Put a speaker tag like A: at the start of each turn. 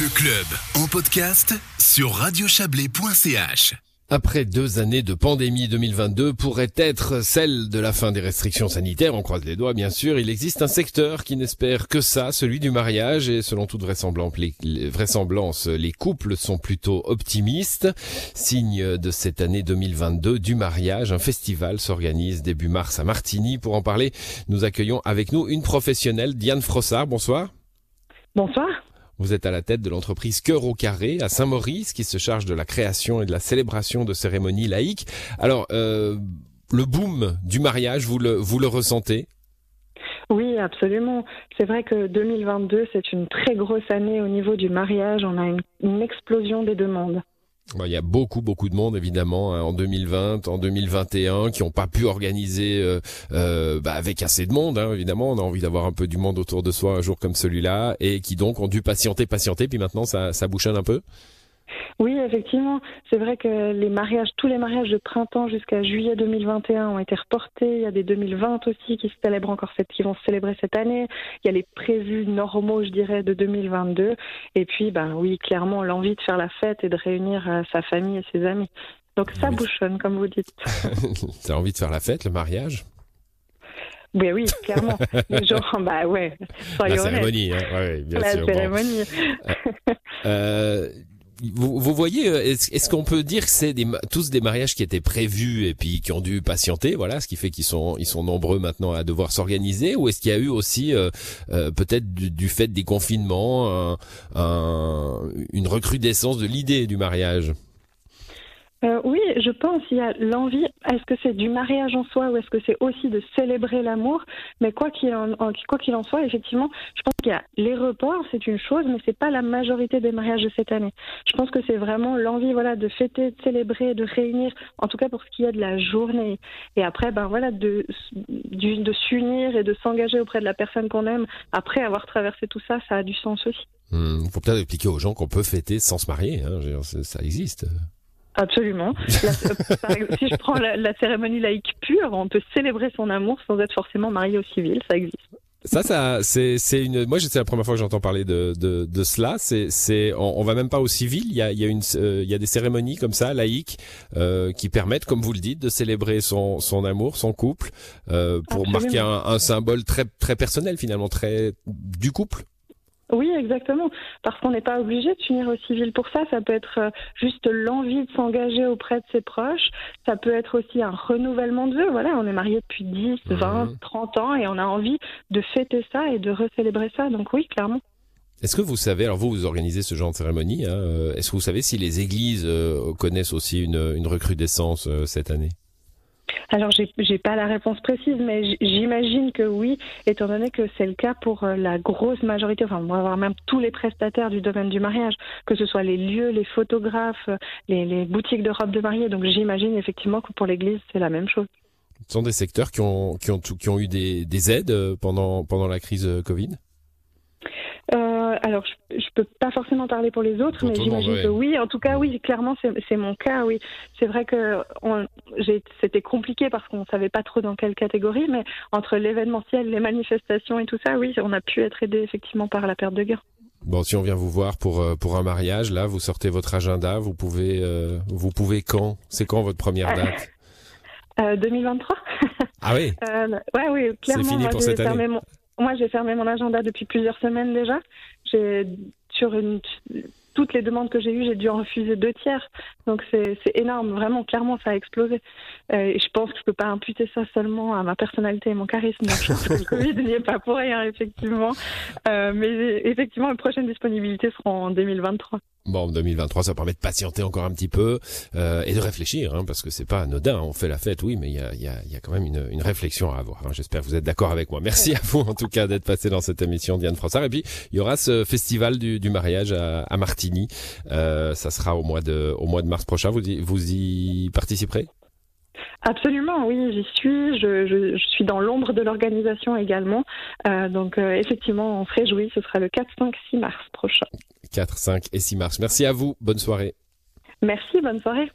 A: Le club en podcast sur radiochablais.ch.
B: Après deux années de pandémie 2022 pourrait être celle de la fin des restrictions sanitaires, on croise les doigts bien sûr, il existe un secteur qui n'espère que ça, celui du mariage, et selon toute vraisemblance les, vraisemblance, les couples sont plutôt optimistes. Signe de cette année 2022 du mariage, un festival s'organise début mars à Martigny. Pour en parler, nous accueillons avec nous une professionnelle, Diane Frossard, bonsoir.
C: Bonsoir.
B: Vous êtes à la tête de l'entreprise Cœur au Carré à Saint-Maurice qui se charge de la création et de la célébration de cérémonies laïques. Alors, euh, le boom du mariage, vous le, vous le ressentez?
C: Oui, absolument. C'est vrai que 2022, c'est une très grosse année au niveau du mariage. On a une explosion des demandes.
B: Il y a beaucoup, beaucoup de monde, évidemment, hein, en 2020, en 2021, qui n'ont pas pu organiser euh, euh, bah, avec assez de monde, hein, évidemment. On a envie d'avoir un peu du monde autour de soi un jour comme celui-là, et qui donc ont dû patienter, patienter, puis maintenant ça, ça bouchonne un peu.
C: Oui, effectivement. C'est vrai que les mariages, tous les mariages de printemps jusqu'à juillet 2021 ont été reportés. Il y a des 2020 aussi qui se célèbrent encore cette, qui vont se célébrer cette année. Il y a les prévus normaux, je dirais, de 2022. Et puis, ben oui, clairement, l'envie de faire la fête et de réunir euh, sa famille et ses amis. Donc ça bouchonne, comme vous dites.
B: T'as envie de faire la fête, le mariage?
C: Oui, oui, clairement. Genre, bah ouais.
B: La cérémonie, hein, ouais, bien
C: la
B: sûr.
C: La cérémonie.
B: euh, vous, vous, voyez, euh, est-ce, qu'on peut dire que c'est des, tous des mariages qui étaient prévus et puis qui ont dû patienter, voilà, ce qui fait qu'ils sont, ils sont nombreux maintenant à devoir s'organiser, ou est-ce qu'il y a eu aussi euh, euh, peut-être du, fait des confinements un, une recrudescence de l'idée du mariage?
C: Euh, oui, je pense il y a l'envie. Est-ce que c'est du mariage en soi ou est-ce que c'est aussi de célébrer l'amour? Mais quoi qu'il en, qu'il soit, effectivement, je pense qu'il y a les reports, c'est une chose, mais c'est pas la majorité des mariages de cette année. Je pense que c'est vraiment l'envie, voilà, de fêter, de célébrer, de réunir. En tout cas pour ce qui est de la journée. Et après, ben voilà, de s'unir et de s'engager auprès de la personne qu'on aime. Après avoir traversé tout ça, ça a du sens aussi.
B: Il hmm, faut peut-être expliquer aux gens qu'on peut fêter sans se marier. Hein, ça existe.
C: Absolument. si je prends la, cérémonie laïque pure, on peut célébrer son amour sans être forcément marié au civil, ça existe.
B: Ça, ça, c'est, c'est une. Moi, c'est la première fois que j'entends parler de de, de cela. C'est, c'est, on, va même pas au civil. Il y a, il y a une, euh, il y a des cérémonies comme ça, laïques, euh, qui permettent, comme vous le dites, de célébrer son son amour, son couple, euh, pour marquer un, un, symbole très très personnel finalement, très du couple.
C: Oui, exactement. Parce qu'on n'est pas obligé de finir au civil pour ça. Ça peut être euh, juste l'envie de s'engager auprès de ses proches. Ça peut être aussi un renouvellement de vœux. Voilà, on est marié depuis 10, 20, 30 ans et on a envie de fêter ça et de recélébrer ça. Donc oui, clairement.
B: Est-ce que vous savez, alors vous, vous organisez ce genre de cérémonie, hein, euh, est-ce que vous savez si les églises euh, connaissent aussi une, une recrudescence cette année?
C: Alors, j'ai n'ai pas la réponse précise, mais j'imagine que oui, étant donné que c'est le cas pour euh, la grosse majorité, enfin, on va voir même tous les prestataires du domaine du mariage, que ce soit les lieux, les photographes, les, boutiques de robes de mariée. Donc, j'imagine effectivement que pour l'Église, c'est la même chose.
B: Ce sont des secteurs qui ont, qui ont, eu des, des aides euh, pendant, pendant la crise euh, Covid?
C: Alors, je, ne peux pas forcément parler pour les autres, mais j'imagine que oui. En tout cas, oui, clairement, c'est mon cas. Oui, c'est vrai que c'était compliqué parce qu'on savait pas trop dans quelle catégorie, mais entre l'événementiel, les manifestations et tout ça, oui, on a pu être aidé effectivement par la perte de gain.
B: Bon, si on vient vous voir pour euh, pour un mariage, là, vous sortez votre agenda, vous pouvez euh, vous pouvez quand? C'est quand votre première date?
C: 2023.
B: Ah oui.
C: ouais, oui, clairement.
B: C'est fini pour cette année.
C: Moi, j'ai fermé mon agenda depuis plusieurs semaines déjà. J'ai sur une toutes les demandes que j'ai eues, j'ai dû en refuser deux tiers. Donc c'est énorme, vraiment, clairement, ça a explosé. Euh, et je pense que je peux pas imputer ça seulement à ma personnalité et mon charisme. Donc je pense que le Covid n'y est pas pour rien, effectivement. Euh, mais effectivement, les prochaines disponibilités seront en 2023.
B: Bon, 2023, ça permet de patienter encore un petit peu euh, et de réfléchir, hein, parce que c'est pas anodin. On fait la fête, oui, mais il y a, y, a, y a, quand même une, une réflexion à avoir. Hein. J'espère que vous êtes d'accord avec moi. Merci à vous, en tout cas, d'être passé dans cette émission, Diane Fransard. Et puis, il y aura ce festival du, du mariage à, à Martigny. Euh, ça sera au mois de, au mois de mars prochain. Vous y, vous y participerez?
C: Absolument, oui, j'y suis. Je, je, je, suis dans l'ombre de l'organisation également. Euh, donc, euh, effectivement, on se réjouit. Ce sera le 4, 5, 6 mars prochain.
B: 4, 5 et 6 mars. Merci à vous. Bonne soirée.
C: Merci, bonne soirée.